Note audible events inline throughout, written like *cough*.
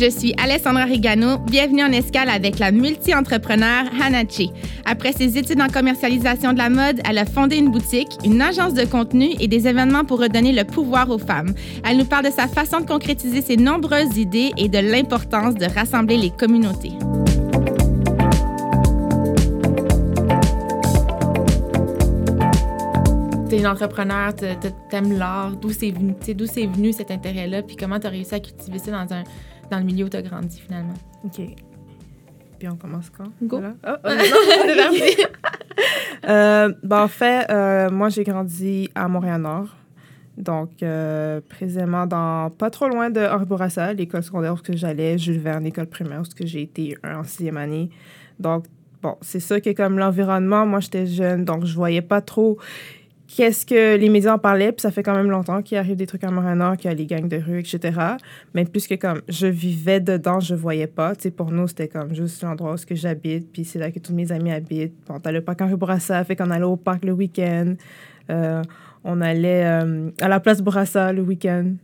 Je suis Alessandra Rigano. Bienvenue en escale avec la multi-entrepreneur Hanachi. Après ses études en commercialisation de la mode, elle a fondé une boutique, une agence de contenu et des événements pour redonner le pouvoir aux femmes. Elle nous parle de sa façon de concrétiser ses nombreuses idées et de l'importance de rassembler les communautés. tu es une entrepreneur, tu aimes l'art, d'où c'est venu, venu cet intérêt-là, puis comment tu as réussi à cultiver ça dans, un, dans le milieu où tu as grandi finalement. OK. Puis on commence quand? Go. Oh, oh, *laughs* *laughs* euh, ben, en fait, euh, moi, j'ai grandi à Montréal-Nord. Donc, euh, précisément dans pas trop loin de Henri l'école secondaire où j'allais, Jules Verne, l'école primaire où j'ai été en sixième année. Donc, bon, c'est ça qui est comme l'environnement. Moi, j'étais jeune, donc je voyais pas trop qu'est-ce que les médias en parlaient, puis ça fait quand même longtemps qu'il arrive des trucs à Montréal-Nord, qu'il y a les gangs de rue, etc. Mais puisque comme je vivais dedans, je voyais pas. Tu pour nous, c'était comme juste l'endroit où j'habite, puis c'est là que tous mes amis habitent. Bon, t'as le parc Henri Bourassa, fait qu'on allait au parc le week-end. Euh, on allait euh, à la place Bourassa le week-end.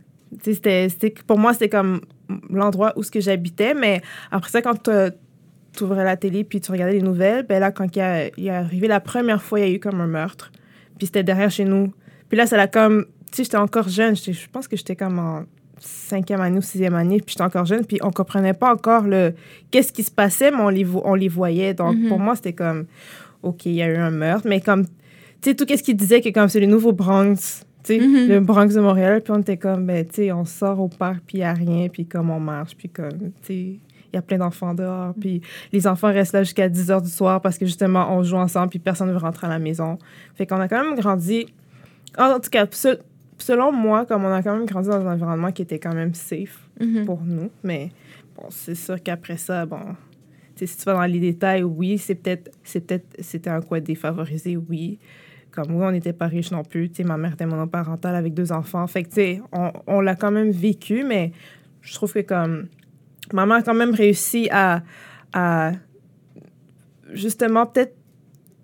C'était, pour moi, c'était comme l'endroit où ce que j'habitais. Mais après ça, quand tu ouvrais la télé puis tu regardais les nouvelles, ben là, quand il, a, il est arrivé la première fois, il y a eu comme un meurtre. Puis c'était derrière chez nous. Puis là, ça l'a comme. Tu sais, j'étais encore jeune. Je pense que j'étais comme en cinquième année ou sixième année. Puis j'étais encore jeune. Puis on comprenait pas encore le qu'est-ce qui se passait, mais on les, on les voyait. Donc pour mhm. moi, c'était comme. OK, il y a eu un meurtre. Mais comme. Tu sais, tout ce qu'il disait que comme c'est le nouveau Bronx. Tu sais, mhm. le Bronx de Montréal. Puis on était comme, ben, tu sais, on sort au parc, puis il n'y a rien. Puis comme on marche. Puis comme, tu sais y a plein d'enfants dehors. Puis les enfants restent là jusqu'à 10 heures du soir parce que justement, on joue ensemble, puis personne ne veut rentrer à la maison. Fait qu'on a quand même grandi. En tout cas, selon moi, comme on a quand même grandi dans un environnement qui était quand même safe mm-hmm. pour nous. Mais bon, c'est sûr qu'après ça, bon. si tu vas dans les détails, oui, c'est peut-être, c'est peut-être, c'était un coin défavorisé, oui. Comme oui, on n'était pas riche non plus. Tu sais, ma mère était monoparentale avec deux enfants. Fait que, tu sais, on, on l'a quand même vécu, mais je trouve que comme maman a quand même réussi à, à justement peut-être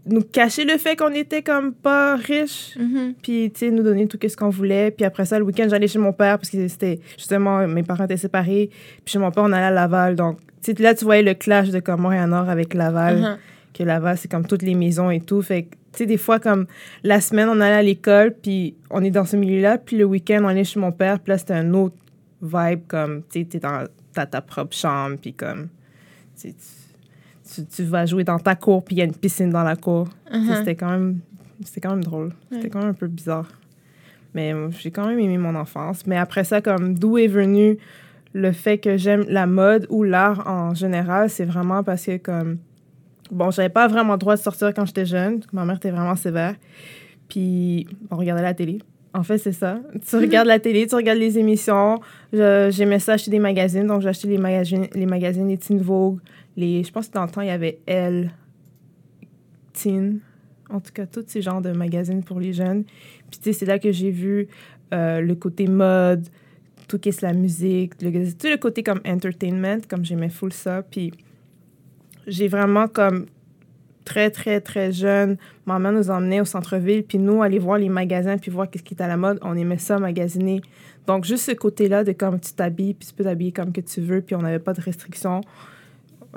nous cacher le fait qu'on était comme pas riches, mm-hmm. puis tu sais nous donner tout ce qu'on voulait. Puis après ça, le week-end, j'allais chez mon père parce que c'était justement mes parents étaient séparés. Puis chez mon père, on allait à Laval. Donc tu là, tu voyais le clash de comme Montréal-Nord avec Laval, mm-hmm. que Laval, c'est comme toutes les maisons et tout. Fait tu sais, des fois, comme la semaine, on allait à l'école, puis on est dans ce milieu-là. Puis le week-end, on allait chez mon père, puis là, c'était un autre vibe, comme, tu sais, t'es dans t'as ta propre chambre, puis comme, tu, tu, vas jouer dans ta cour, puis il y a une piscine dans la cour. Uh-huh. C'était quand même, c'était quand même drôle. C'était quand même un peu bizarre. Mais j'ai quand même aimé mon enfance. Mais après ça, comme, d'où est venu le fait que j'aime la mode ou l'art en général, c'est vraiment parce que, comme, bon, j'avais pas vraiment le droit de sortir quand j'étais jeune. Ma mère était vraiment sévère. Puis, on regardait la télé. En fait, c'est ça. Tu regardes la télé, tu regardes les émissions. J'aimais ça acheter des magazines. Donc, j'achetais les magazines, les magazines, les Teen Vogue. Les, je pense que dans le temps, il y avait Elle, Teen. En tout cas, tous ces genres de magazines pour les jeunes. Puis, tu sais, c'est là que j'ai vu euh, le côté mode, tout qui est la musique, le, tout le côté comme entertainment, comme j'aimais full ça. Puis, j'ai vraiment comme très, très, très jeune, maman nous emmenait au centre-ville, puis nous, aller voir les magasins, puis voir qu'est-ce qui est à la mode. On aimait ça, magasiner. Donc, juste ce côté-là de comme tu t'habilles, puis tu peux t'habiller comme que tu veux, puis on n'avait pas de restrictions.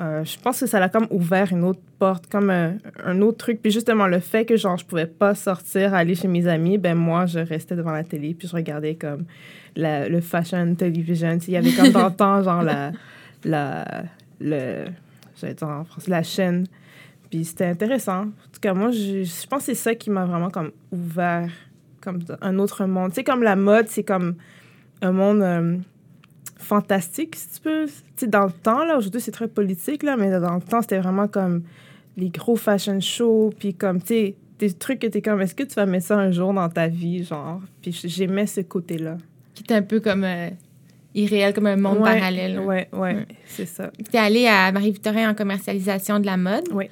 Euh, je pense que ça l'a comme ouvert une autre porte, comme un, autre truc. Puis justement, le fait que, genre, je pouvais pas sortir, aller chez mes amis, ben moi, je restais devant la télé, puis je regardais comme la, le fashion television. Il y avait comme dans le temps, genre, la... la le, dire en France, la chaîne puis c'était intéressant. En tout cas, moi, je, je pense que c'est ça qui m'a vraiment comme ouvert comme un autre monde. Tu sais, comme la mode, c'est comme un monde euh, fantastique, si tu peux. Tu sais, dans le temps, là, aujourd'hui, c'est très politique, là, mais dans le temps, c'était vraiment comme les gros fashion shows, puis comme, tu sais, des trucs que tu es comme, est-ce que tu vas mettre ça un jour dans ta vie, genre? Puis j'aimais ce côté-là. Qui était un peu comme euh, irréel, comme un monde parallèle. Oui, ouais, ouais. c'est ça. Tu es allée à Marie-Victorin en commercialisation de la mode. Oui.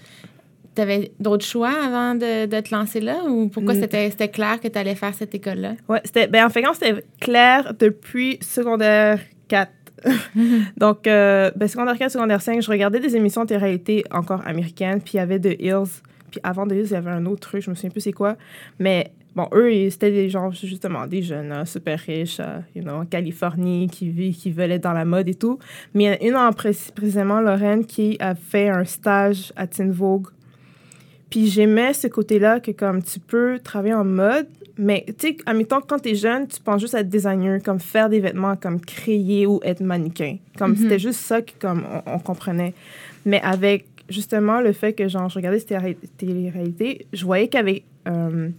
Tu avais d'autres choix avant de, de, te lancer là? Ou pourquoi mm. c'était clair que tu allais faire cette école-là? Oui, c'était, ben, en fait, c'était clair depuis secondaire 4. *laughs* Donc, euh, ben, secondaire 4, secondaire 5, je regardais des émissions de réalité encore américaines, puis il y avait The Hills. Puis avant The Hills, il y avait un autre truc, je me souviens plus c'est quoi. Mais bon, eux, c'était des gens, justement, des jeunes hein, super riches, euh, you know, en Californie, qui, vivent, qui veulent être dans la mode et tout. Mais il y en a une en précisément, Lorraine, qui a fait un stage à Teen Vogue. Puis j'aimais ce côté-là que, comme, tu peux travailler en mode, mais, tu sais, admettons, quand t'es jeune, tu penses juste à être designer, comme faire des vêtements, comme créer ou être mannequin. Comme, c'était juste ça que, comme, on, comprenait. Mais avec, justement, le fait que, genre, je regardais cette télé-réalité, je voyais qu'avec euh,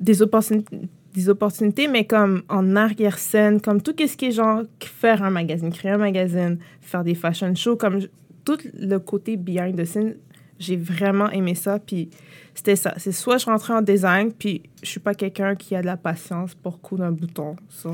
des opportunités des opportunités, mais comme en arrière-scène, comme tout ce qui est genre faire un magazine, créer un magazine, faire des fashion shows, comme tout le côté behind the scene, j'ai vraiment aimé ça. Puis c'était ça. C'est soit je rentrais en design, puis je suis pas quelqu'un qui a de la patience pour coudre un bouton sur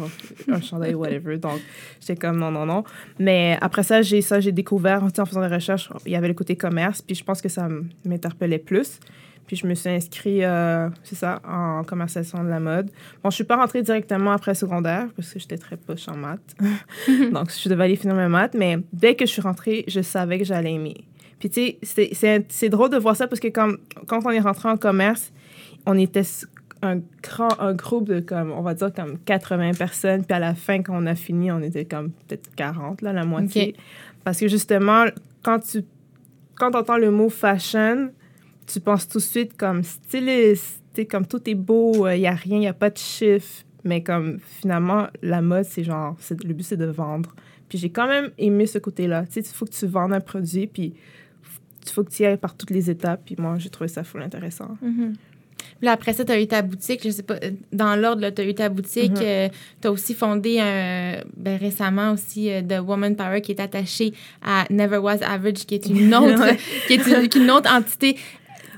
un chandail, *laughs* whatever. Donc, j'étais comme non, non, non. Mais après ça, j'ai ça, j'ai découvert, en faisant des recherches, il y avait le côté commerce, puis je pense que ça m'interpellait plus. Puis je me suis inscrite, euh, c'est ça, en commercialisation de la mode. Bon, je suis pas rentrée directement après secondaire parce que j'étais très poche en maths. *laughs* Donc, je devais aller finir mes maths. Mais dès que je suis rentrée, je savais que j'allais aimer. Puis, tu sais, c'est drôle de voir ça parce que quand, quand on est rentré en commerce, on était un, grand, un groupe de, comme, on va dire, comme 80 personnes. Puis à la fin, quand on a fini, on était comme peut-être 40, là, la moitié. Parce que justement, quand tu quand entends le mot fashion, tu penses tout de suite comme styliste, comme tout est beau, il euh, n'y a rien, il n'y a pas de chiffres. Mais comme finalement, la mode, c'est genre, le but, c'est de vendre. Puis j'ai quand même aimé ce côté-là. Tu sais, il faut que tu vendes un produit, puis il faut que tu y ailles par toutes les étapes. Puis moi, j'ai trouvé ça full intéressant. Puis après ça, tu as eu ta boutique, je sais pas, euh, dans l'ordre, tu as eu ta boutique. Mm-hmm. Euh, tu as aussi fondé un, ben, récemment aussi euh, The Woman Power qui est attaché à Never Was Average, qui est une *laughs* autre, qui est une, autre entité.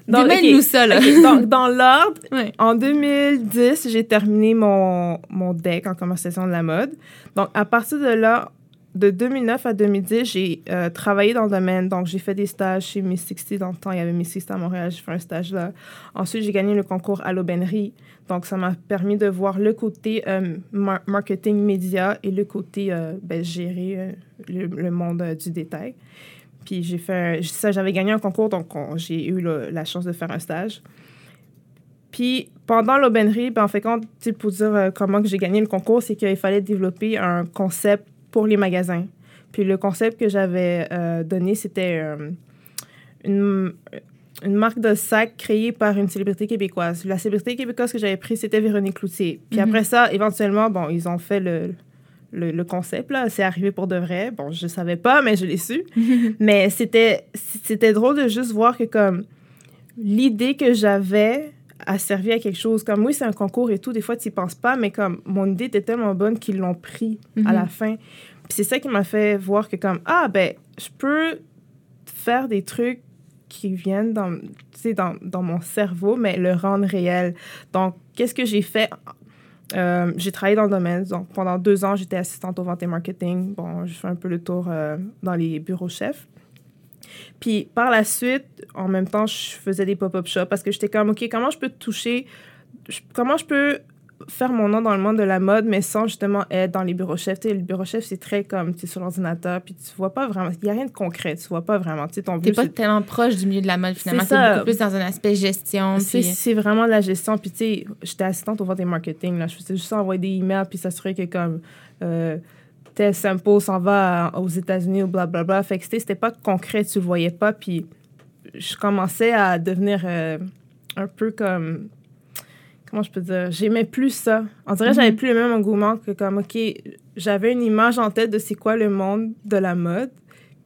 Donc, nous ça, là. dans l'ordre, en 2010, j'ai terminé mon, mon deck en commercialisation de la mode. Donc, à partir de là, de 2009 à 2010, j'ai euh, travaillé dans le domaine. Donc, j'ai fait des stages chez Miss 60 dans le temps. Il y avait Miss 60 à Montréal. J'ai fait un stage là. Ensuite, j'ai gagné le concours à l'aubainerie. Donc, ça m'a permis de voir le côté euh, marketing média et le côté euh, ben, gérer le, monde du détail. Puis, j'ai fait ça. J'avais gagné un concours, donc j'ai eu la chance de faire un stage. Puis, pendant l'aubainerie, ben, en fait, quand, pour dire comment j'ai gagné le concours, c'est qu'il fallait développer un concept pour les magasins. Puis le concept que j'avais euh, donné, c'était euh, une, une, marque de sac créée par une célébrité québécoise. La célébrité québécoise que j'avais prise, c'était Véronique Cloutier. Puis après mhm. ça, éventuellement, bon, ils ont fait le, le, le concept, là. C'est arrivé pour de vrai. Bon, je savais pas, mais je l'ai su. *laughs* mais c'était, c'était drôle de juste voir que, comme, l'idée que j'avais a servi à quelque chose. Comme oui, c'est un concours et tout, des fois, tu n'y penses pas, mais comme mon idée était tellement bonne qu'ils l'ont pris à la mhm. fin. Puis c'est ça qui m'a fait voir que comme, ah, ben, je peux faire des trucs qui viennent dans, dans, dans mon cerveau, mais le rendre réel. Donc, qu'est-ce que j'ai fait? Euh, j'ai travaillé dans le domaine. Donc, pendant deux ans, j'étais assistante au vente et marketing. Bon, je fais un peu le tour euh, dans les bureaux chefs. Puis par la suite, en même temps, je faisais des pop-up shops parce que j'étais comme, OK, comment je peux toucher, comment je peux faire mon nom dans le monde de la mode, mais sans justement être dans les bureaux chefs? Tu sais, le bureau chef, c'est très comme, tu es sur l'ordinateur, puis tu vois pas vraiment, il n'y a rien de concret, tu vois pas vraiment. Tu sais, ton pas tellement proche du milieu de la mode, finalement. C'est beaucoup plus dans un aspect gestion. C'est vraiment de la gestion. Puis, tu sais, j'étais assistante au vente des marketing, là. Je faisais juste envoyer des emails, puis s'assurer que, comme, euh, tel sample s'en va aux États-Unis ou blablabla. Fait que c'était pas concret, tu le voyais pas. Puis je commençais à devenir euh, un peu comme. Comment je peux dire? J'aimais plus ça. On dirait que j'avais mm-hmm. plus le même engouement que comme, OK, j'avais une image en tête de c'est quoi le monde de la mode.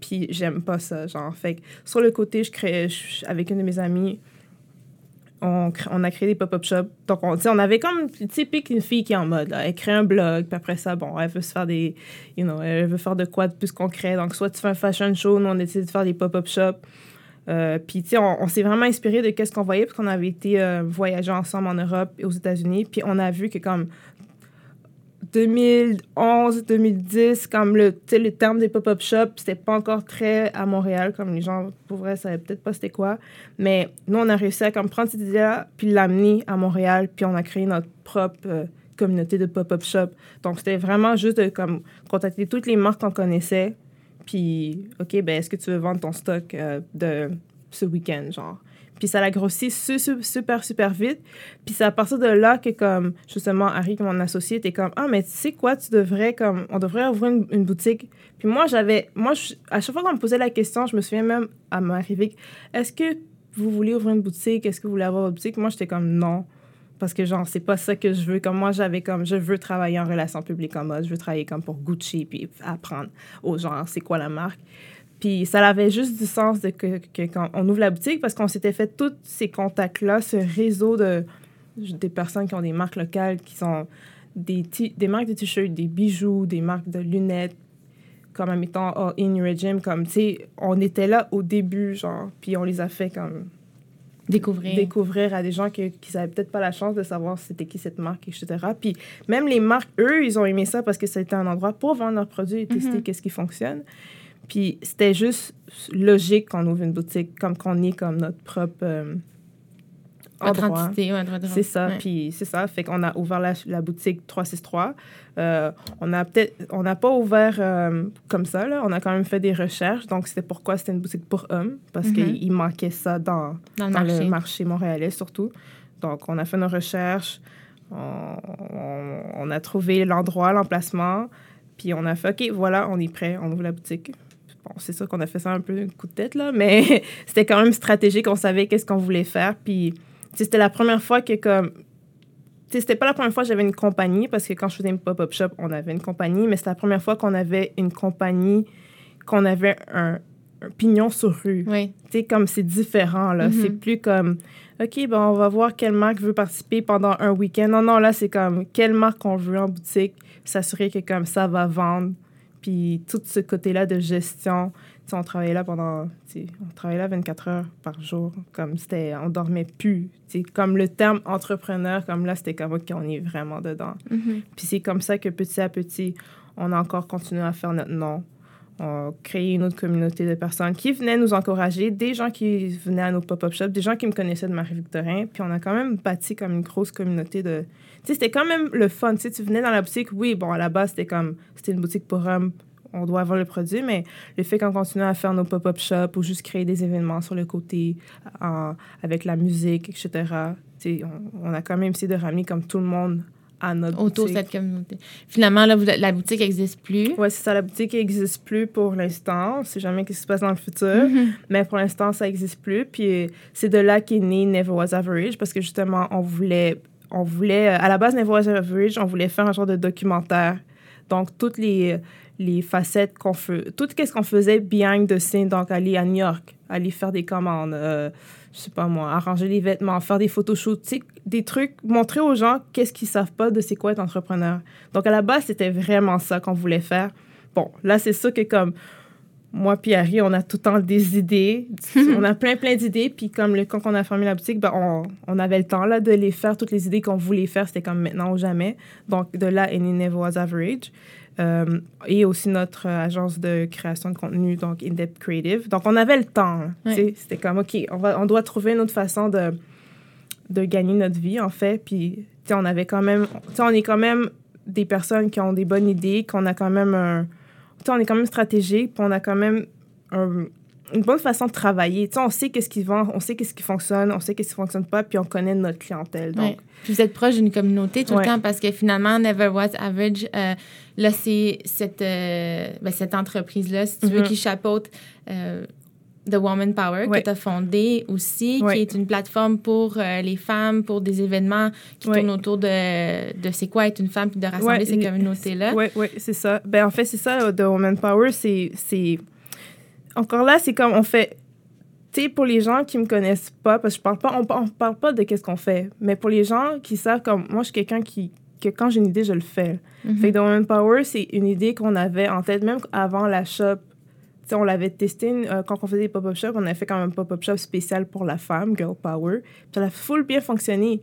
Puis j'aime pas ça, genre. Fait que sur le côté, je créais, avec une de mes amies, on, a créé des pop-up shops. Donc, on, avait comme typique une fille qui est en mode, elle crée un blog, puis après ça, bon, elle veut se faire des, you know, elle veut faire de quoi de plus concret. Donc, soit tu fais un fashion show, nous, on décide de faire des pop-up shops. Euh, puis, tu on, s'est vraiment inspiré de qu'est-ce qu'on voyait, parce qu'on avait été euh, voyager ensemble en Europe et aux États-Unis. Puis, on a vu que, comme, 2011, 2010, comme le, le terme des pop-up shops, c'était pas encore très à Montréal, comme les gens, pour vrai, savaient peut-être pas c'était quoi. Mais nous, on a réussi à comme, prendre cette idée-là, puis l'amener à Montréal, puis on a créé notre propre euh, communauté de pop-up shop. Donc, c'était vraiment juste de comme, contacter toutes les marques qu'on connaissait, puis, OK, ben, est-ce que tu veux vendre ton stock euh, de ce week-end, genre? Puis ça l'a grossi super, super, vite. Puis c'est à partir de là que, comme, justement, Harry, mon associé, était comme, ah, mais tu sais quoi, tu devrais, comme, on devrait ouvrir une, boutique. Puis moi, j'avais, moi, à chaque fois qu'on me posait la question, je me souviens même à m'arriver, est-ce que vous voulez ouvrir une boutique? Est-ce que vous voulez avoir une boutique? Moi, j'étais comme, non parce que genre c'est pas ça que je veux comme moi j'avais comme je veux travailler en relation publique en mode je veux travailler comme pour Gucci puis apprendre aux gens c'est quoi la marque puis ça avait juste du sens de que, quand on ouvre la boutique parce qu'on s'était fait tous ces contacts là ce réseau de des personnes qui ont des marques locales qui sont des, des marques de t-shirts des bijoux des marques de lunettes comme en mettant oh, In Regime comme tu sais on était là au début genre puis on les a fait comme découvrir. découvrir à des gens qui n'avaient peut-être pas la chance de savoir c'était qui cette marque, etc. Puis même les marques, eux, ils ont aimé ça parce que c'était un endroit pour vendre leurs produits et tester mm-hmm. qu'est-ce qui fonctionne. Puis c'était juste logique qu'on ouvre une boutique comme qu'on est comme notre propre... Euh, c'est ça, puis c'est ça. Fait qu'on a ouvert la, la, boutique 363. Euh, on a peut-être, on n'a pas ouvert euh, comme ça, là. On a quand même fait des recherches. Donc, c'était pourquoi c'était une boutique pour hommes, parce mhm. qu'il manquait ça dans, dans, le, marché. montréalais, surtout. Donc, on a fait nos recherches. On, on, a trouvé l'endroit, l'emplacement. Puis on a fait, OK, voilà, on est prêt, on ouvre la boutique. Bon, c'est sûr qu'on a fait ça un peu un coup de tête, là, mais *laughs* c'était quand même stratégique. On savait qu'est-ce qu'on voulait faire. Puis c'était la première fois que comme c'était pas la première fois que j'avais une compagnie parce que quand je faisais une pop-up shop, on avait une compagnie, mais c'était la première fois qu'on avait une compagnie, qu'on avait un, pignon sur rue. Oui. Tu sais, comme c'est différent, là. C'est mm-hmm. plus comme, OK, ben, on va voir quelle marque veut participer pendant un week-end. Non, non, là, c'est comme, quelle marque on veut en boutique, s'assurer que comme ça va vendre. Puis tout ce côté-là de gestion, on travaillait là pendant, on travaillait là 24 heures par jour, comme c'était, on dormait plus. Comme le terme entrepreneur, comme là, c'était comme, OK, on est vraiment dedans. Mm-hmm. Puis c'est comme ça que petit à petit, on a encore continué à faire notre nom. On créé une autre communauté de personnes qui venaient nous encourager, des gens qui venaient à nos pop-up shops, des gens qui me connaissaient de Marie-Victorin. Puis on a quand même bâti comme une grosse communauté de... Tu sais, c'était quand même le fun. Tu tu venais dans la boutique, oui, bon, à la base, c'était comme... C'était une boutique pour hommes on doit avoir le produit, mais le fait qu'on continue à faire nos pop-up shops ou juste créer des événements sur le côté avec la musique, etc., on, on, a quand même essayé de ramener comme tout le monde à notre Autour de cette communauté. Finalement, là, la boutique n'existe plus. Oui, c'est ça. La boutique n'existe plus pour l'instant. On ne sait jamais ce qui se passe dans le futur. Mm-hmm. Mais pour l'instant, ça n'existe plus. Puis c'est de là qu'est né Never Was Average parce que justement, on voulait, on voulait, à la base, Never Was Average, on voulait faire un genre de documentaire. Donc, toutes les, les facettes qu'on fait, tout ce qu'on faisait behind the scene, donc aller à New York, aller faire des commandes, euh, je sais pas moi, arranger les vêtements, faire des photoshoots, des trucs, montrer aux gens qu'est-ce qu'ils savent pas de c'est quoi être entrepreneur. Donc à la base, c'était vraiment ça qu'on voulait faire. Bon, là, c'est ça que comme moi puis Harry, on a tout le temps des idées. *laughs* on a plein, plein d'idées. Puis comme le, quand on a fermé la boutique, ben, on, on, avait le temps là, de les faire. Toutes les idées qu'on voulait faire, c'était comme maintenant ou jamais. Donc de là, Any Never Was Average. Euh, et aussi notre agence de création de contenu, donc In-Depth Creative. Donc, on avait le temps. Hein, c'était comme, OK, on, va, on doit trouver une autre façon de, de gagner notre vie, en fait. Puis, on avait quand même... on est quand même des personnes qui ont des bonnes idées, qu'on a quand même un... on est quand même stratégique, puis on a quand même un, une bonne façon de travailler. Tu sais, on sait qu'est-ce qui vend, on sait qu'est-ce qui fonctionne, on sait qu'est-ce qui fonctionne pas, puis on connaît notre clientèle. Donc, Puis vous êtes proche d'une communauté tout le temps parce que finalement, Never Was Average, euh, là, c'est cette, euh, ben, cette entreprise-là, si tu veux, mm-hmm. qui chapeaute euh, The Woman Power, que tu as fondé aussi, qui est une plateforme pour les femmes, pour des événements qui tournent autour de, de c'est quoi être une femme, puis de rassembler ces communautés-là. Oui, oui, c'est ça. Ben, en fait, c'est ça, The Woman Power, c'est encore là, c'est comme on fait. Tu sais, pour les gens qui me connaissent pas, parce que je parle pas, on, parle pas de qu'est-ce qu'on fait, mais pour les gens qui savent, comme moi, je suis quelqu'un qui, que quand j'ai une idée, je le fais. Mm-hmm. Fait que Woman Power, c'est une idée qu'on avait en tête, même avant la shop. sais, on l'avait testé euh, quand on faisait des pop-up shops. On avait fait quand même un pop-up shop spécial pour la femme, Girl Power. Puis ça a full bien fonctionné.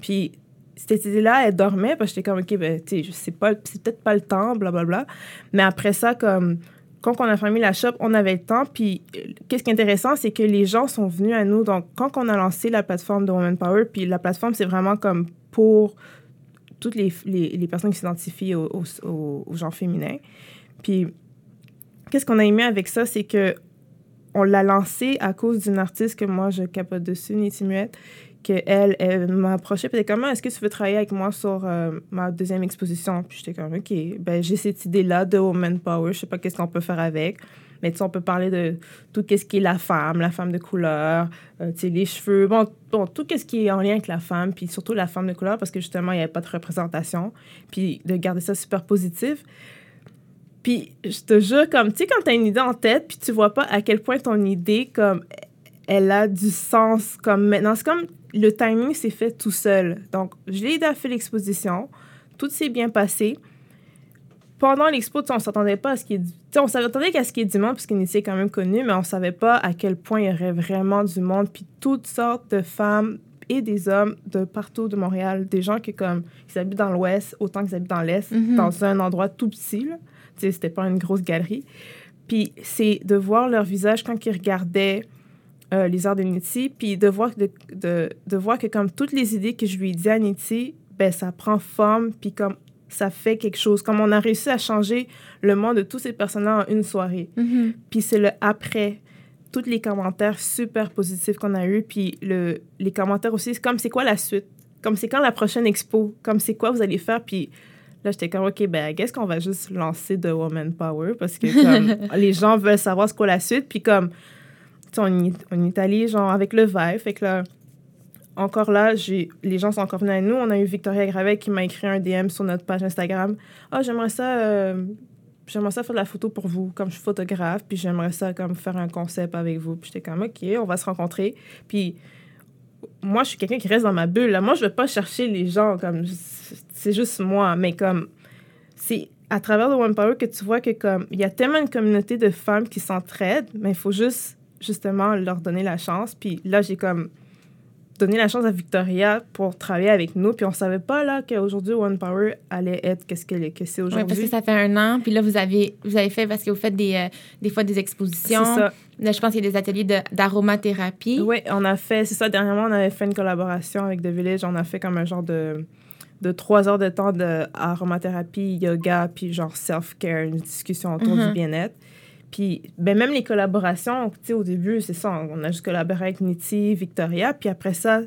Puis cette idée-là, elle dormait parce que j'étais comme, OK, ben, tu sais, c'est peut-être pas le temps, blablabla. Mais après ça, comme quand on a fermé la shop, on avait le temps. Puis, qu'est-ce qui est intéressant, c'est que les gens sont venus à nous. Donc, quand on a lancé la plateforme de Women Power, puis la plateforme, c'est vraiment comme pour toutes les, personnes qui s'identifient au, au, genre féminin. Puis, qu'est-ce qu'on a aimé avec ça, c'est que on l'a lancé à cause d'une artiste que moi, je capote dessus, Niti Muette, qu'elle, elle, m'a approché, puis elle comment est-ce que tu veux travailler avec moi sur euh, ma deuxième exposition? Puis j'étais comme, OK, ben j'ai cette idée-là de Woman Power, je sais pas qu'est-ce qu'on peut faire avec. Mais tu sais, on peut parler de tout ce qui est la femme, la femme de couleur, euh, les cheveux, bon, bon tout ce qui est en lien avec la femme, puis surtout la femme de couleur, parce que justement, il n'y avait pas de représentation, puis de garder ça super positif. Puis je te jure, comme, tu sais, quand tu as une idée en tête, puis tu vois pas à quel point ton idée, comme, elle a du sens, comme maintenant, c'est comme le timing s'est fait tout seul. Donc, je l'ai aidé à faire l'exposition, tout s'est bien passé pendant l'expo, on s'attendait pas à ce qu'il y ait On s'attendait qu'à ce qu'il y ait du monde, puisqu'il était quand même connu, mais on savait pas à quel point il y aurait vraiment du monde, puis toutes sortes de femmes et des hommes de partout de Montréal, des gens qui, comme, ils habitent dans l'Ouest autant qu'ils habitent dans l'Est, mm-hmm. dans un endroit tout petit, là. Tu sais, c'était pas une grosse galerie. Puis c'est de voir leur visage quand ils regardaient euh, les arts de Niti, puis de voir, de, de, de, voir que comme toutes les idées que je lui ai dit à Niti, ben ça prend forme, puis comme ça fait quelque chose. Comme on a réussi à changer le monde de tous ces personnages en une soirée. Mm-hmm. Puis c'est le après. Tous les commentaires super positifs qu'on a eus. Puis le, les commentaires aussi, comme c'est quoi la suite? Comme c'est quand la prochaine expo? Comme c'est quoi vous allez faire? Puis là, j'étais comme, OK, ben, qu'est-ce qu'on va juste lancer de Woman Power? Parce que comme, *laughs* les gens veulent savoir ce qu'est la suite. Puis comme, on, est genre avec le vibe. Fait que là, encore là, les gens sont encore venus à nous. On a eu Victoria Gravet qui m'a écrit un DM sur notre page Instagram. Ah, oh, j'aimerais ça, euh, j'aimerais ça faire de la photo pour vous, comme je suis photographe, puis j'aimerais ça comme faire un concept avec vous. Puis j'étais comme, OK, on va se rencontrer. Puis moi, je suis quelqu'un qui reste dans ma bulle. Là. Moi, je veux pas chercher les gens comme c'est juste moi, mais comme c'est à travers le One Power que tu vois que comme il y a tellement une communauté de femmes qui s'entraident, mais il faut juste justement leur donner la chance. Puis là, j'ai comme donné la chance à Victoria pour travailler avec nous. Puis on savait pas là qu'aujourd'hui One Power allait être qu'est-ce que, c'est aujourd'hui. Oui, parce que ça fait un an. Puis là, vous avez, vous avez fait, parce que vous faites des, euh, des fois des expositions. C'est ça. Là, je pense qu'il y a des ateliers d'aromathérapie. Oui, on a fait, c'est ça. Dernièrement, on avait fait une collaboration avec The Village. On a fait comme un genre de de trois heures de temps d'aromathérapie, yoga, puis genre self-care, une discussion autour du mm-hmm. bien-être. Puis ben, même les collaborations, tu sais, au début, c'est ça, on a juste collaboré avec Niti, Victoria, puis après ça,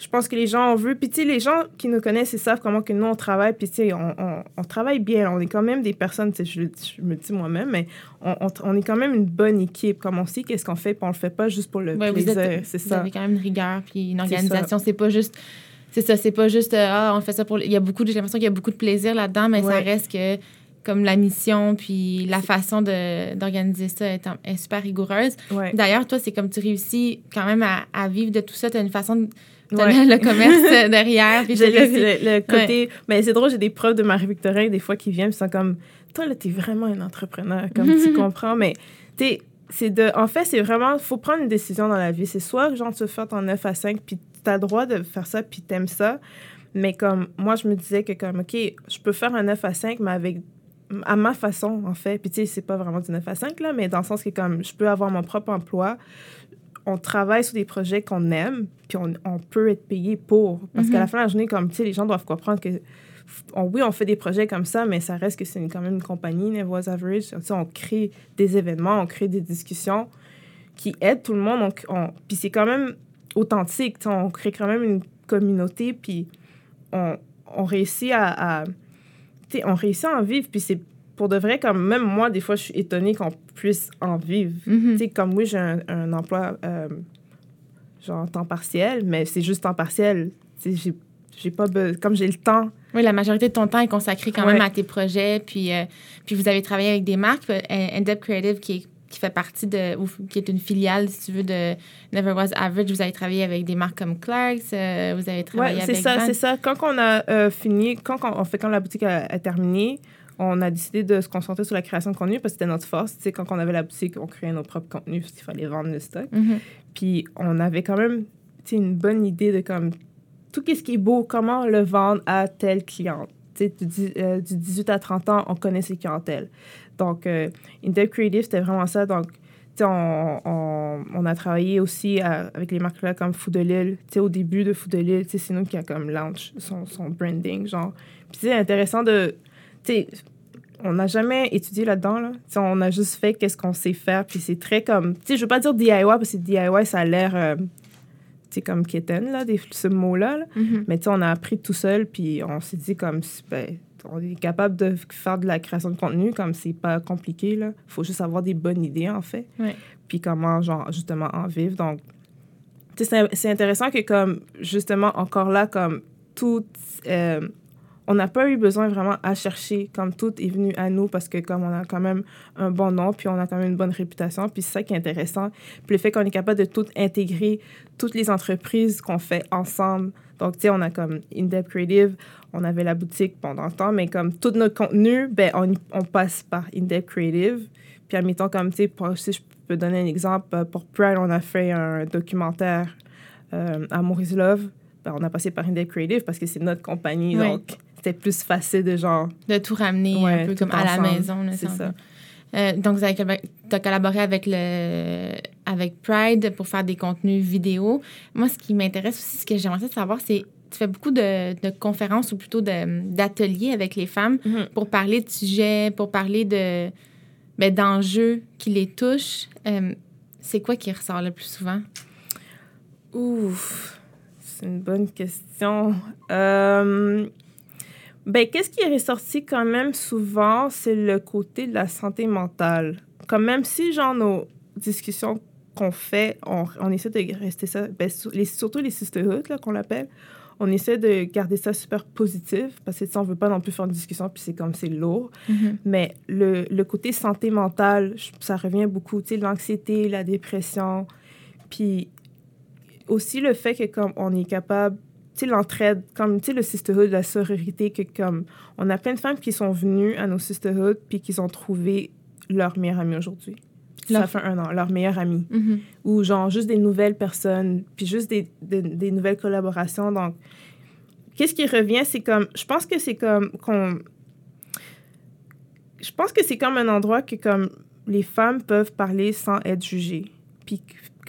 je pense que les gens ont vu. Puis, tu sais, les gens qui nous connaissent, ils savent comment que nous, on travaille. Puis, tu sais, on, on, travaille bien. On est quand même des personnes, tu sais, je, me dis moi-même, mais on, on, est quand même une bonne équipe. Comme on sait qu'est-ce qu'on fait, puis on le fait pas juste pour le plaisir. C'est ça. Vous avez quand même une rigueur, puis une organisation. C'est pas juste... C'est ça, c'est pas juste, euh, ah, on fait ça pour... Il y a beaucoup, j'ai l'impression qu'il y a beaucoup de plaisir là-dedans, mais ça reste que comme la mission puis la façon d'organiser ça est, est, super rigoureuse. D'ailleurs, toi, c'est comme tu réussis quand même à, à vivre de tout ça. Tu as une façon de le commerce *laughs* derrière. Puis j'ai le, le, côté... Mais c'est drôle, j'ai des preuves de Marie-Victorin des fois qui viennent, puis sont comme... Toi, là, t'es vraiment un entrepreneur, comme tu *laughs* comprends. Mais, tu c'est de... En fait, c'est vraiment... faut prendre une décision dans la vie. C'est soit, genre, tu fais ton 9 à 5, puis t'as le droit de faire ça, puis t'aimes ça. Mais comme, moi, je me disais que comme, OK, je peux faire un 9 à 5, mais avec à ma façon, en fait. Puis, tu sais, c'est pas vraiment du 9 à 5, là, mais dans le sens que, comme, je peux avoir mon propre emploi, on travaille sur des projets qu'on aime, puis on, on, peut être payé pour. Parce qu'à la mhm. fin de la journée, comme, tu sais, les gens doivent comprendre que, oui, on fait des projets comme ça, mais ça reste que c'est quand même une compagnie, Nevois Average. Tu sais, on crée des événements, on crée des discussions qui aident tout le monde. On, puis c'est quand même authentique. Tu sais, on crée quand même une communauté, puis on, on réussit à, à on réussit à en vivre. Puis c'est pour de vrai, comme même moi, des fois, je suis étonnée qu'on puisse en vivre. Tu sais, comme oui, j'ai un, emploi euh, genre temps partiel, mais c'est juste temps partiel. Tu sais, j'ai pas comme j'ai le temps. Oui, la majorité de ton temps est consacré quand même à tes projets. Puis, euh, puis vous avez travaillé avec des marques, euh, End Creative, qui est qui fait partie de, ou qui est une filiale, si tu veux, de Never Was Average. Vous avez travaillé avec des marques comme Clarks, euh, vous avez travaillé ouais, avec. c'est ça, c'est ça. Quand on a euh, fini, quand on, fait quand la boutique a, terminé, on a décidé de se concentrer sur la création de contenu parce que c'était notre force. Tu sais, quand on avait la boutique, on créait nos propres contenus parce qu'il fallait vendre le stock. Mm-hmm. Puis on avait quand même une bonne idée de comme tout ce qui est beau, comment le vendre à telle cliente. Du, euh, du 18 à 30 ans, on connaît ses clientèles. Donc, euh, Intel Creative, c'était vraiment ça. Donc, on, on, on, a travaillé aussi avec les marques là comme Fou de Lille. au début de Fou de Lille, c'est nous qui a comme launch son, son branding, genre. Puis c'est intéressant de... on n'a jamais étudié là-dedans. Là. On a juste fait qu'est-ce qu'on sait faire. Puis c'est très comme. Tu sais, je veux pas dire DIY parce que DIY, ça a l'air. Euh, tu sais, comme kitten, là, des, ce mot-là. Mhm. Mais tu sais, on a appris tout seul. Puis on s'est dit, comme, ben, on est capable de faire de la création de contenu. Comme c'est pas compliqué, là. Il faut juste avoir des bonnes idées, en fait. Ouais. Puis comment, genre, justement, en vivre. Donc, tu sais, c'est- c'est intéressant que, comme, justement, encore là, comme, tout. euh, on n'a pas eu besoin vraiment à chercher, comme tout est venu à nous parce que comme on a quand même un bon nom, puis on a quand même une bonne réputation, puis c'est ça qui est intéressant. Puis le fait qu'on est capable de tout intégrer, toutes les entreprises qu'on fait ensemble. Donc, tu sais, on a comme InDepth Creative, on avait la boutique pendant le temps, mais comme tout notre contenu, ben, on, passe par InDepth Creative. Puis, admettons, comme, tu sais, si je peux donner un exemple, euh, pour Pride, on a fait un documentaire euh, à Maurice Love. Ben, on a passé par InDepth Creative parce que c'est notre compagnie, Oui. donc c'était plus facile de genre De tout ramener Ouais, un peu comme à la maison. C'est ça. Euh, donc, vous as collaboré avec, le, avec Pride pour faire des contenus vidéo. Moi, ce qui m'intéresse aussi, ce que j'aimerais savoir, c'est tu fais beaucoup de, de conférences ou plutôt d'ateliers avec les femmes Mhm. pour parler de sujets, pour parler de ben, d'enjeux qui les touchent. Euh, c'est quoi qui ressort le plus souvent? Ouf, c'est une bonne question. Euh, ben, qu'est-ce qui est ressorti quand même souvent, c'est le côté de la santé mentale. Comme même si, genre, nos discussions qu'on fait, on, on essaie de rester ça, ben, sur- les, surtout les sisterhoods, qu'on l'appelle, on essaie de garder ça super positif, parce que, sais, on veut pas non plus faire une discussion, puis c'est comme, c'est lourd. Mais le, le côté santé mentale, ça revient beaucoup. Tu sais, l'anxiété, la dépression. Puis aussi le fait que comme on est capable, tu sais, l'entraide, comme, tu sais, le sisterhood, la sororité, que comme, on a plein de femmes qui sont venues à nos sisterhoods puis qui ont trouvé leur meilleure amie aujourd'hui. Ça Leur- fait un an, leur meilleure amie. Mhm. Ou genre juste des nouvelles personnes, puis juste des, des, des nouvelles collaborations. Donc, qu'est-ce qui revient, c'est comme, je pense que c'est comme qu'on... Je pense que c'est comme un endroit que comme les femmes peuvent parler sans être jugées. Puis,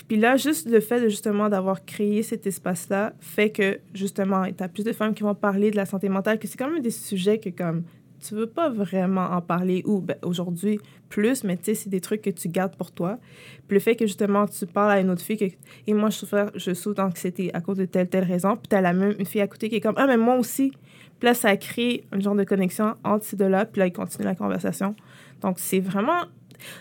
puis là, juste le fait de justement d'avoir créé cet espace-là fait que justement, tu as plus de femmes qui vont parler de la santé mentale, que c'est quand même des sujets que comme tu veux pas vraiment en parler ou ben, aujourd'hui plus, mais tu sais, c'est des trucs que tu gardes pour toi. Puis le fait que justement tu parles à une autre fille que, et moi je souffre, je souffre d'anxiété à cause de telle telle raison, puis tu as la même une fille à côté qui est comme ah mais moi aussi. Puis là ça crée un genre de connexion entre ces deux-là, puis là ils continuent la conversation. Donc c'est vraiment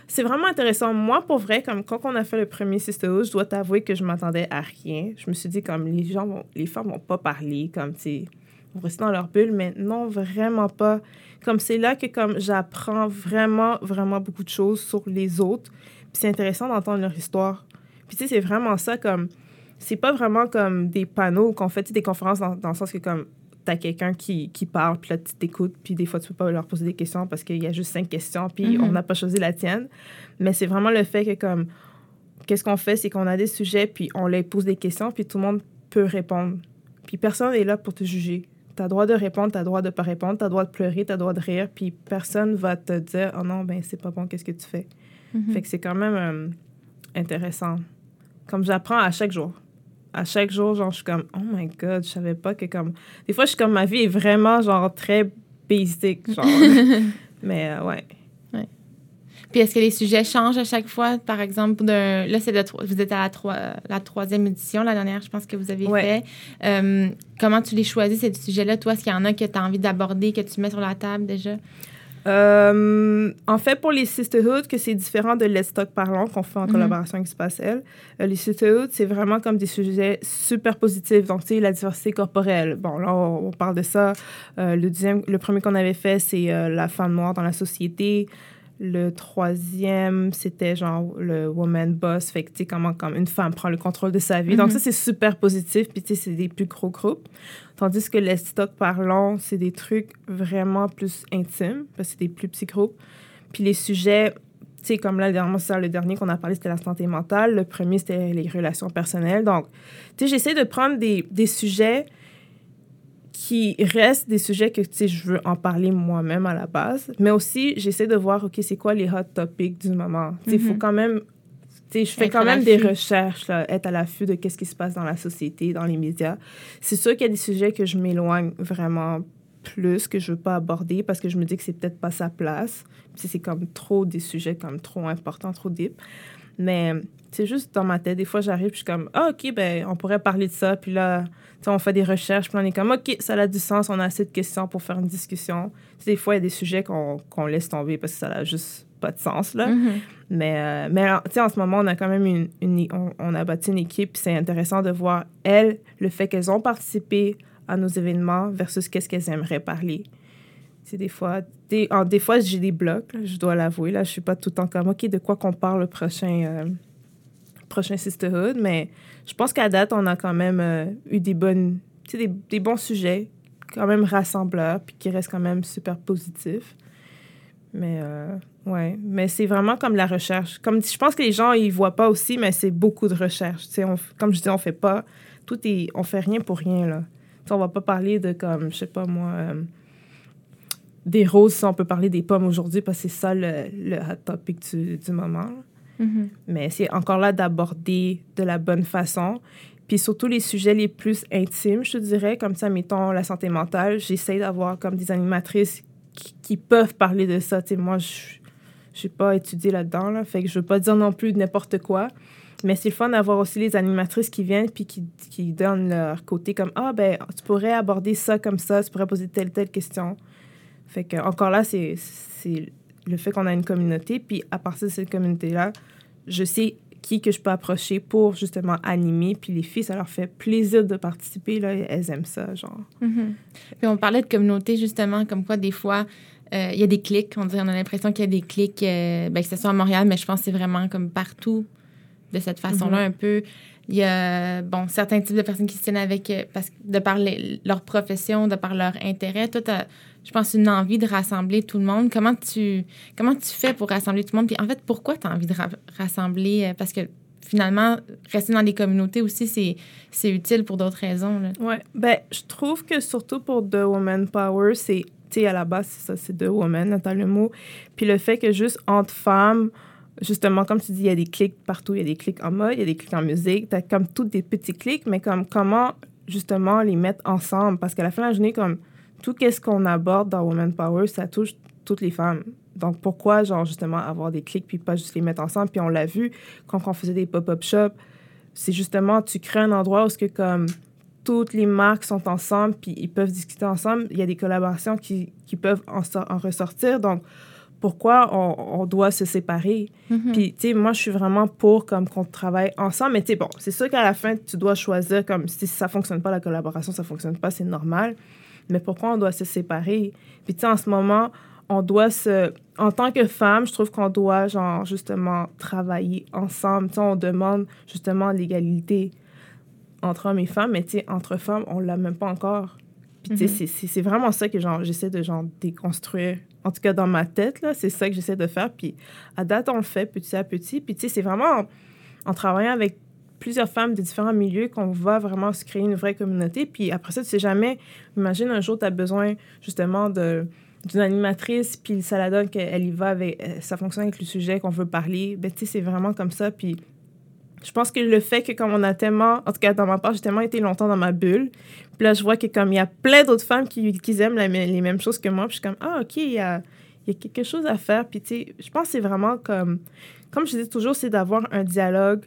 c'est vraiment intéressant. Moi, pour vrai, comme quand on a fait le premier Sisterhood, je dois t'avouer que je m'attendais à rien. Je me suis dit, comme, les gens, vont, les femmes vont pas parler, comme, tu vont rester dans leur bulle, mais non, vraiment pas. Comme, c'est là que, comme, j'apprends vraiment, vraiment beaucoup de choses sur les autres. Puis c'est intéressant d'entendre leur histoire. Puis, tu sais, c'est vraiment ça, comme, c'est pas vraiment comme des panneaux qu'on fait, des conférences dans, dans le sens que, comme, t'as quelqu'un qui, qui parle, puis là, tu t'écoutes, puis des fois, tu peux pas leur poser des questions parce qu'il y a juste cinq questions, puis Mhm. on n'a pas choisi la tienne. Mais c'est vraiment le fait que, comme, qu'est-ce qu'on fait, c'est qu'on a des sujets, puis on leur pose des questions, puis tout le monde peut répondre. Puis personne n'est là pour te juger. Tu as droit de répondre, tu as droit de pas répondre, tu as droit de pleurer, tu as droit de rire, puis personne va te dire Oh non, ben c'est pas bon, qu'est-ce que tu fais? Mhm. Fait que c'est quand même euh, intéressant. Comme j'apprends à chaque jour. À chaque jour, genre, je suis comme Oh my god, je savais pas que comme. Des fois, je suis comme ma vie est vraiment, genre, très basic, genre. *laughs* Mais euh, ouais. Puis est-ce que les sujets changent à chaque fois? Par exemple, d'un- là, c'est de vous êtes à la, troi- la troisième édition, la dernière, je pense que vous avez Ouais. fait. Euh, comment tu les choisis, ces sujets-là? Toi, est-ce qu'il y en a que tu as envie d'aborder, que tu mets sur la table déjà? Euh, en fait, pour les Sisterhood, que c'est différent de Let's Talk Parlons qu'on fait en Mhm. collaboration avec Spacel, euh, les Sisterhood, c'est vraiment comme des sujets super positifs. Donc, tu sais, la diversité corporelle. Bon, là, on, on parle de ça. Euh, le, deuxième, le premier qu'on avait fait, c'est la femme noire dans la société. Le troisième, c'était genre le woman boss. Fait que, tu sais, comment comme une femme prend le contrôle de sa vie. Donc, Mhm. ça, c'est super positif. Puis, tu sais, c'est des plus gros groupes. Tandis que les stocks parlons, c'est des trucs vraiment plus intimes, parce que c'est des plus petits groupes. Puis les sujets, tu sais, comme là, dernièrement, c'est ça, le dernier qu'on a parlé, c'était la santé mentale. Le premier, c'était les relations personnelles. Donc, tu sais, j'essaie de prendre des, des sujets qui restent des sujets que, tu sais, je veux en parler moi-même à la base. Mais aussi, j'essaie de voir, OK, c'est quoi les hot topics du moment? Tu sais, il faut Mhm. quand même... Tu sais, je fais Être quand même des recherches, là, être à l'affût de qu'est-ce qui se passe dans la société, dans les médias. C'est sûr qu'il y a des sujets que je m'éloigne vraiment plus que je veux pas aborder parce que je me dis que c'est peut-être pas sa place. C'est comme trop des sujets comme trop importants, trop deep. Mais c'est juste dans ma tête. Des fois, j'arrive, je suis comme, ah, OK, ben, on pourrait parler de ça. Puis là, on fait des recherches, puis on est comme, OK, ça a du sens, on a assez de questions pour faire une discussion. des fois, il y a des sujets qu'on laisse tomber parce que ça n'a juste pas de sens, là. Mm-hmm. Mais, euh, mais tu sais, en ce moment, on a quand même une, une on, a bâti une équipe, c'est intéressant de voir, elles, le fait qu'elles ont participé à nos événements versus qu'est-ce qu'elles aimeraient parler. C'est des fois, des, des fois j'ai des blocs, je dois l'avouer. Là, je suis pas tout le temps comme, OK, de quoi qu'on parle le prochain, euh, prochain Sisterhood, mais je pense qu'à date, on a quand même euh, eu des, bonnes, des, des bons sujets, quand même rassembleurs, puis qui restent quand même super positifs. Mais euh, ouais, mais c'est vraiment comme la recherche. Comme je pense que les gens ils voient pas aussi, mais c'est beaucoup de recherche. On, comme je dis, on fait pas tout est, on fait rien pour rien là. On on va pas parler de comme je sais pas moi des roses, on peut parler des pommes aujourd'hui parce que c'est ça le, le, hot topic du, du moment. Mm-hmm. Mais c'est encore là d'aborder de la bonne façon. Puis surtout les sujets les plus intimes, je te dirais, comme ça, mettons la santé mentale, j'essaie d'avoir comme des animatrices qui, peuvent parler de ça. Tu sais, moi, je n'ai pas étudié là-dedans, là, fait que je veux pas dire non plus n'importe quoi. Mais c'est le fun d'avoir aussi les animatrices qui viennent puis qui, qui donnent leur côté comme Ah, ben, tu pourrais aborder ça comme ça, tu pourrais poser telle, telle question. Fait que, encore là, c'est le fait qu'on a une communauté. Puis à partir de cette communauté-là, je sais qui que je peux approcher pour justement animer. Puis les filles, ça leur fait plaisir de participer. Là, elles aiment ça, genre. Mm-hmm. Puis on parlait de communauté, justement, comme quoi des fois, euh, il y a des clics. On, dirait, on a l'impression qu'il y a des clics, euh, ben, que ce soit à Montréal, mais je pense que c'est vraiment comme partout de cette façon-là, mm-hmm. un peu. Il y a, bon, certains types de personnes qui se tiennent avec, euh, parce de par leur profession, de par leur intérêt. Toi, je pense, une envie de rassembler tout le monde. Comment tu, comment tu fais pour rassembler tout le monde? Puis en fait, pourquoi tu as envie de rassembler? Euh, parce que finalement, rester dans les communautés aussi, c'est utile pour d'autres raisons. Oui. Ben, je trouve que surtout pour The Woman Power, c'est, tu sais, à la base, c'est ça, c'est The Woman, t'as le mot. Puis le fait que juste entre femmes, justement, comme tu dis, il y a des clics partout. Il y a des clics en mode, il y a des clics en musique. Tu as comme tous des petits clics, mais comme comment, justement, les mettre ensemble? Parce qu'à la fin de la journée, comme tout ce qu'on aborde dans Women Power, ça touche toutes les femmes. Donc, pourquoi, genre, justement, avoir des clics puis pas juste les mettre ensemble? Puis on l'a vu quand on faisait des pop-up shops, c'est justement, tu crées un endroit où ce que, comme, toutes les marques sont ensemble puis ils peuvent discuter ensemble. Il y a des collaborations qui, qui peuvent en, en, ressortir. Donc, pourquoi on, on doit se séparer? Mm-hmm. Puis, tu sais, moi, je suis vraiment pour comme qu'on travaille ensemble. Mais, tu sais, bon, c'est sûr qu'à la fin, tu dois choisir comme si ça fonctionne pas, la collaboration, ça fonctionne pas, c'est normal mais pourquoi on doit se séparer? Puis, tu sais, en ce moment, on doit se. En tant que femme, je trouve qu'on doit, genre, justement, travailler ensemble. Tu sais, on demande, justement, l'égalité entre hommes et femmes, mais, tu sais, entre femmes, on l'a même pas encore. Puis, tu sais, mm-hmm. c'est vraiment ça que, genre, j'essaie de, genre, déconstruire. En tout cas, dans ma tête, là, c'est ça que j'essaie de faire. Puis, à date, on le fait petit à petit. Puis, tu sais, c'est vraiment en travaillant avec plusieurs femmes de différents milieux qu'on va vraiment se créer une vraie communauté. Puis après ça, tu sais jamais, imagine un jour, tu as besoin justement d'une animatrice, puis ça la donne qu'elle y va avec, euh, ça fonctionne avec le sujet qu'on veut parler. Ben, tu sais, c'est vraiment comme ça. Puis je pense que le fait que comme on a tellement, en tout cas dans ma part, j'ai tellement été longtemps dans ma bulle, puis là, je vois que comme il y a plein d'autres femmes qui, qui aiment les mêmes choses que moi, puis je suis comme, ah, OK, il y a, y a quelque chose à faire. Puis tu sais, je pense que c'est vraiment comme, comme je dis toujours, c'est d'avoir un dialogue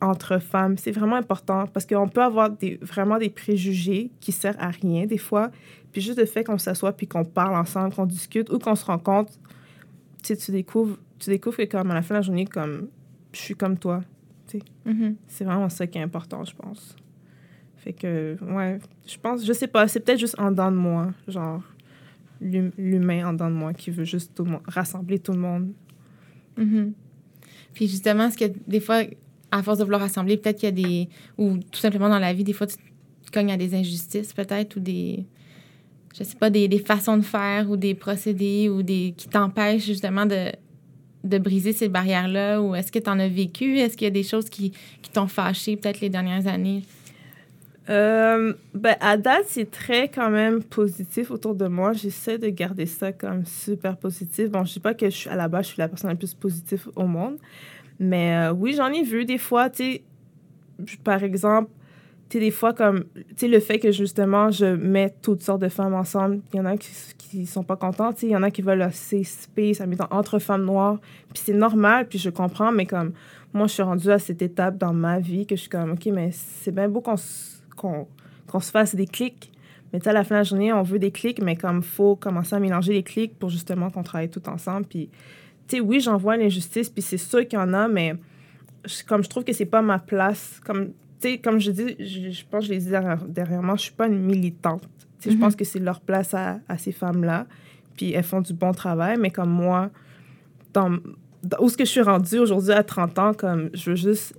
entre femmes. C'est vraiment important parce qu'on peut avoir des, vraiment des préjugés qui servent à rien des fois. Puis juste le fait qu'on s'assoit puis qu'on parle ensemble, qu'on discute ou qu'on se rencontre, tu sais, tu découvres, tu découvres que comme à la fin de la journée, comme je suis comme toi. Tu sais. Mm-hmm. C'est vraiment ça qui est important, je pense. Fait que, ouais, je pense, je sais pas, c'est peut-être juste en dedans de moi, genre l'humain en dedans de moi qui veut juste tout le monde, rassembler tout le monde. Mm-hmm. Puis justement, est-ce que des fois, à force de vouloir rassembler, peut-être qu'il y a des. Ou tout simplement dans la vie, des fois, tu cognes à des injustices, peut-être, ou des. Je sais pas, des, des, façons de faire ou des procédés ou des qui t'empêchent justement de, de briser ces barrières-là? Ou est-ce que tu en as vécu? Est-ce qu'il y a des choses qui, qui t'ont fâché peut-être les dernières années? Euh, ben, à date, c'est très quand même positif autour de moi. J'essaie de garder ça comme super positif. Bon, je sais pas que je suis à la base, je suis la personne la plus positive au monde, mais euh, oui, j'en ai vu des fois, tu par exemple, tu des fois, comme, tu le fait que justement, je mets toutes sortes de femmes ensemble, il y en a qui, qui sont pas sais, il y en a qui veulent space, mettre entre femmes noires, puis c'est normal, puis je comprends, mais comme, moi, je suis rendue à cette étape dans ma vie que je suis comme, OK, mais c'est bien beau qu'on se fasse des clics, mais tu à la fin de la journée, on veut des clics, mais comme, faut commencer à mélanger les clics pour justement qu'on travaille tout ensemble, puis, tu sais, oui, j'en vois l'injustice, puis c'est sûr qu'il y en a, mais comme je trouve que c'est pas ma place, comme sais, comme je dis, je, pense que je l'ai dit derrière, moi, je suis pas une militante. Je pense mhm. que c'est leur place à, à ces femmes-là. Puis elles font du bon travail, mais comme moi, dans, où est-ce que je suis rendue aujourd'hui à 30 ans, comme je veux juste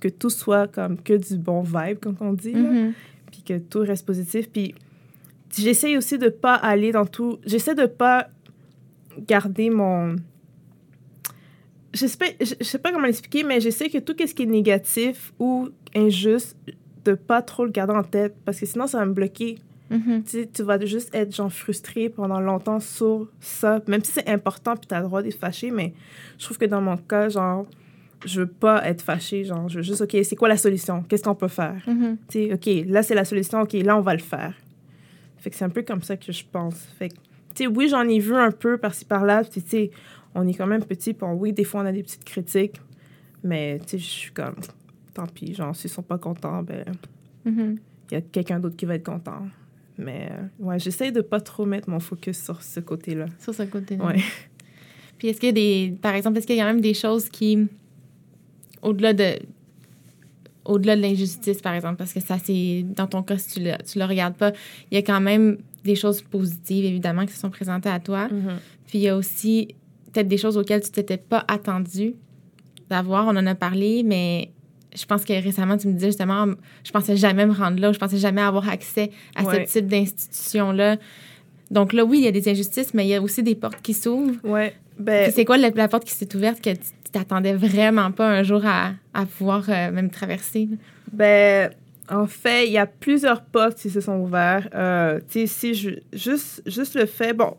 que tout soit comme que du bon vibe, comme on dit, mhm. puis que tout reste positif. Puis j'essaie aussi de pas aller dans tout... J'essaie de pas garder mon je sais, pas, je sais pas comment l'expliquer, mais je sais que tout ce qui est négatif ou injuste, de pas trop le garder en tête, parce que sinon, ça va me bloquer. Mm-hmm. Tu, vas juste être genre frustré pendant longtemps sur ça, même si c'est important puis tu as le droit d'être fâché, mais je trouve que dans mon cas, genre, je veux pas être fâché, genre, je veux juste, OK, c'est quoi la solution? Qu'est-ce qu'on peut faire? Mm-hmm. Tu sais, OK, là, c'est la solution, OK, là, on va le faire. Fait que c'est un peu comme ça que je pense. Fait que, tu sais, oui, j'en ai vu un peu par-ci par-là, tu sais, on est quand même petit, puis oui, des fois, on a des petites critiques, mais tu sais, je suis comme, tant pis, genre, s'ils sont pas contents, ben, mm-hmm. il y a quelqu'un d'autre qui va être content. Mais euh, ouais, j'essaie de pas trop mettre mon focus sur ce côté-là. Sur ce côté-là. Ouais. Puis est-ce qu'il y a des, par exemple, est-ce qu'il y a même des choses qui, au-delà de, au-delà de l'injustice, par exemple, parce que ça, c'est, dans ton cas, si tu le, tu le regardes pas, il y a quand même des choses positives, évidemment, qui se sont présentées à toi. Mm-hmm. Puis il y a aussi peut-être des choses auxquelles tu t'étais pas attendu d'avoir. On en a parlé, mais je pense que récemment, tu me disais justement, je pensais jamais me rendre là, je pensais jamais avoir accès à ce type d'institution-là. Donc là, oui, il y a des injustices, mais il y a aussi des portes qui s'ouvrent. Ouais. Ben... C'est quoi la, porte qui s'est ouverte que tu t'attendais vraiment pas un jour à, à pouvoir euh, même traverser? Ben, en fait, il y a plusieurs portes qui se sont ouvertes. Euh, tu sais, si je, juste, juste le fait, bon,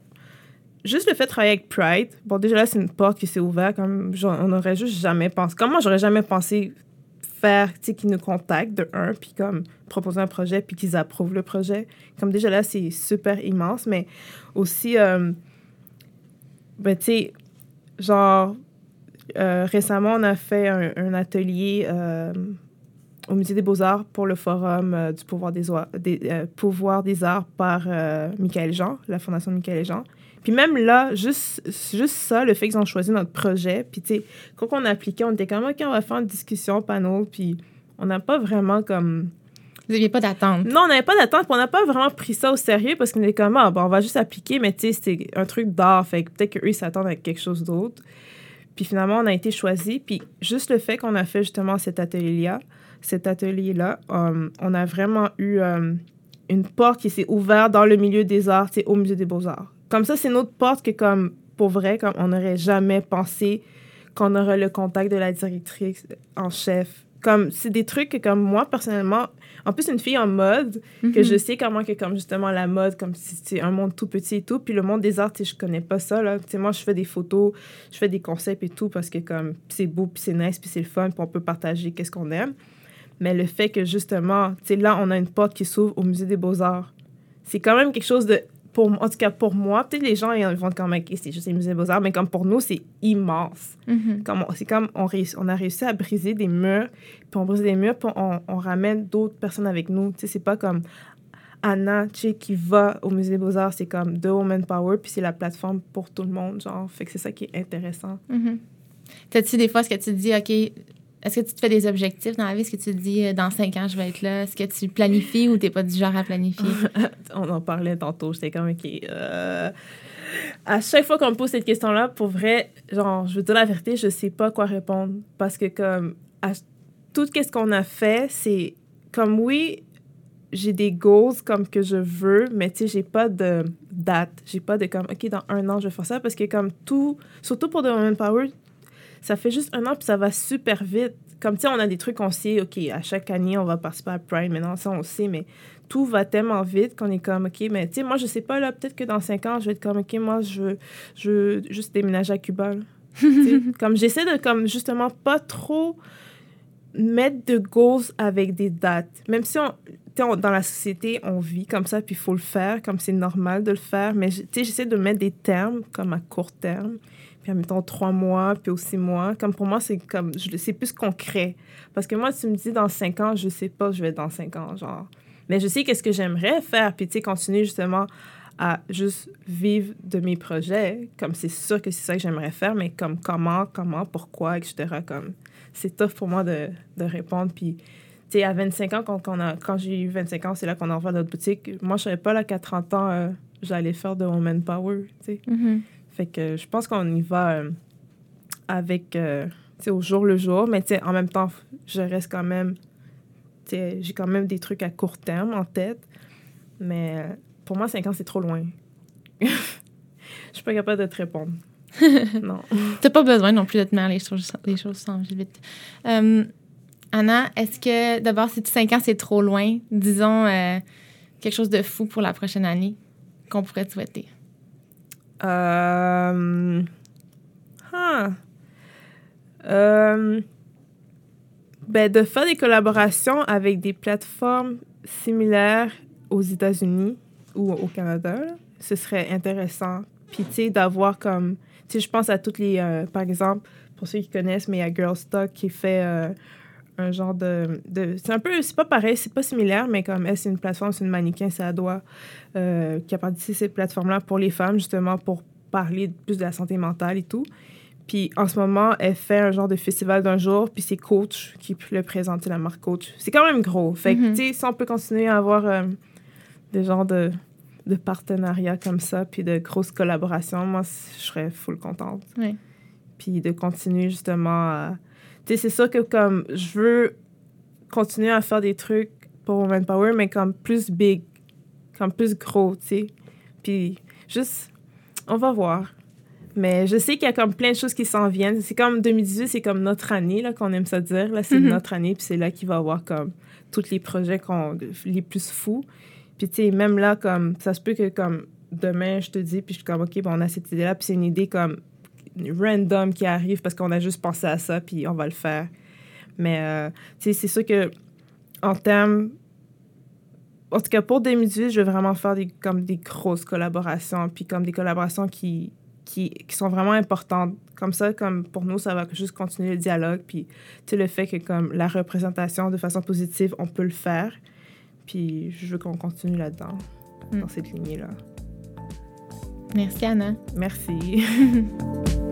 juste le fait de travailler avec Pride, bon, déjà là, c'est une porte qui s'est ouverte, comme on aurait juste jamais pensé. Comme moi, j'aurais jamais pensé faire, tu sais, qu'ils nous contactent de un, puis comme proposer un projet, puis qu'ils approuvent le projet. Comme déjà là, c'est super immense, mais aussi, euh, ben, tu sais, genre, euh, récemment, on a fait un, atelier euh, au Musée des Beaux-Arts pour le Forum du pouvoir des, pouvoir des arts par Michael Jean, la Fondation Michael Jean. Puis même là, juste, juste ça, le fait qu'ils ont choisi notre projet, puis tu sais, quand on a appliqué, on était comme, OK, on va faire une discussion, panneau, puis on n'a pas vraiment comme... Vous n'aviez pas d'attente. Non, on n'avait pas d'attente, on n'a pas vraiment pris ça au sérieux parce qu'on était comme, ah, bon, on va juste appliquer, mais tu sais, c'était un truc d'art, fait que peut-être qu'eux, ils s'attendent à quelque chose d'autre. Puis finalement, on a été choisi, puis juste le fait qu'on a fait justement cet atelier-là, cet atelier-là, euh, on a vraiment eu euh, une porte qui s'est ouverte dans le milieu des arts, au Musée des Beaux-Arts. Comme ça, c'est notre porte que, comme, pour vrai, comme on n'aurait jamais pensé qu'on aurait le contact de la directrice en chef. Comme, c'est des trucs que, comme moi, personnellement, en plus, une fille en mode, que mhm. je sais comment que, comme justement, la mode, comme si c'est un monde tout petit et tout. Puis le monde des arts, je connais pas ça, là. Tu sais, moi, je fais des photos, je fais des concepts et tout parce que, comme, c'est beau, puis c'est nice, puis c'est le fun, puis on peut partager qu'est-ce qu'on aime. Mais le fait que, justement, tu sais, là, on a une porte qui s'ouvre au Musée des Beaux-Arts. C'est quand même quelque chose de en tout cas pour moi, peut-être les gens ils vont comme c'est juste les musées beaux-arts, mais comme pour nous, c'est immense. Mm-hmm. comme, c'est comme on, on a réussi à briser des murs, puis on brise des murs, puis on, on ramène d'autres personnes avec nous. Tu sais, c'est pas comme Anna, tu qui va au musée des beaux-arts, c'est comme The Woman Power, puis c'est la plateforme pour tout le monde, genre. Fait que c'est ça qui est intéressant. Mm-hmm. T'as-tu des fois ce que tu te dis, OK, est-ce que tu te fais des objectifs dans la vie? Est-ce que tu te dis, euh, dans cinq ans, je vais être là? Est-ce que tu planifies ou tu n'es pas du genre à planifier? *laughs* On en parlait tantôt. J'étais comme, OK. Euh, à chaque fois qu'on me pose cette question-là, pour vrai, genre, je veux dire la vérité, je sais pas quoi répondre. Parce que, comme, à tout ce qu'on a fait, c'est comme, oui, j'ai des goals comme que je veux, mais tu sais, j'ai pas de date. J'ai pas de comme, OK, dans un an, je vais faire ça. Parce que, comme tout, surtout pour The Women Power, ça fait juste un an, puis ça va super vite. Comme, tu sais, on a des trucs qu'on sait, OK, à chaque année, on va participer à Prime. Maintenant, ça, on sait, mais tout va tellement vite qu'on est comme, OK, mais tu sais, moi, je sais pas, là, peut-être que dans cinq ans, je vais être comme, OK, moi, je veux, je veux juste déménager à Cuba. *laughs* comme, j'essaie de, comme, justement, pas trop mettre de goals avec des dates. Même si on, dans la société, on vit comme ça, puis il faut le faire, comme c'est normal de le faire. Mais j'essaie de mettre des termes, comme à court terme, mettons trois mois, puis aussi mois. Comme pour moi, c'est comme, c'est plus concret. Parce que moi, tu me dis dans cinq ans, je sais pas, je vais dans cinq ans, genre. Mais je sais qu'est-ce que j'aimerais faire, puis tu sais, continuer justement à juste vivre de mes projets. Comme c'est sûr que c'est ça que j'aimerais faire, mais comme comment, comment, pourquoi, etc. Comme c'est tough pour moi de, de répondre. Puis, tu sais, à 25 ans, quand, quand, quand j'ai eu 25 ans, c'est là qu'on a ouvert notre boutique. Moi, je savais pas là qu'à 30 ans, euh, j'allais faire de Woman Power, tu sais. Mm-hmm. Fait que je pense qu'on y va euh, avec, euh, tu sais, au jour le jour. Mais, tu sais, en même temps, je reste quand même, tu sais, j'ai quand même des trucs à court terme en tête. Mais pour moi, 5 ans, c'est trop loin. *laughs* Je suis pas capable de te répondre. *laughs* non. T'as pas besoin non plus de te mettre les choses, les choses sans vite. Euh, Anna, est-ce que d'abord, si 5 ans, c'est trop loin, disons euh, quelque chose de fou pour la prochaine année qu'on pourrait te souhaiter? Euh, huh. euh, ben, de faire des collaborations avec des plateformes similaires aux États-Unis ou au Canada, ce serait intéressant. Puis, tu sais, d'avoir comme. Tu sais, je pense à toutes les. Euh, par exemple, pour ceux qui connaissent, mais il y a Girlstock qui fait euh, un genre de. de c'est un peu. C'est pas pareil, c'est pas similaire, mais comme elle, c'est une plateforme, c'est une mannequin, c'est Adoua, euh, qui a participé cette plateforme-là pour les femmes, justement, pour parler plus de la santé mentale et tout. Puis en ce moment, elle fait un genre de festival d'un jour, puis c'est Coach qui le présente, la marque Coach. C'est quand même gros. Fait que, mm-hmm. tu sais, si on peut continuer à avoir des genres de de partenariats comme ça, puis de grosses collaborations, moi, je serais full contente. Oui. Puis de continuer justement à... C'est sûr que comme je veux continuer à faire des trucs pour Woman Power, mais comme plus big, comme plus gros, tu sais. Puis juste, on va voir. Mais je sais qu'il y a comme plein de choses qui s'en viennent. C'est comme 2018, c'est comme notre année, là, qu'on aime ça dire. Là, c'est mm-hmm. notre année, puis c'est là qu'il va y avoir comme tous les projets qu'on, les plus fous. Puis, tu sais, même là, comme, ça se peut que, comme, demain, je te dis, puis je suis comme, OK, bon, on a cette idée-là, puis c'est une idée, comme, random qui arrive parce qu'on a juste pensé à ça, puis on va le faire. Mais, euh, c'est sûr que, en termes. En tout cas, pour 2018, je vais vraiment faire des, comme des grosses collaborations, puis comme des collaborations qui, qui, qui, sont vraiment importantes. Comme ça, comme pour nous, ça va juste continuer le dialogue. Puis, tu sais, le fait que, comme la représentation de façon positive, on peut le faire. Puis je veux qu'on continue là-dedans, mm. dans cette lignée-là. Merci, Anna. Merci. *laughs*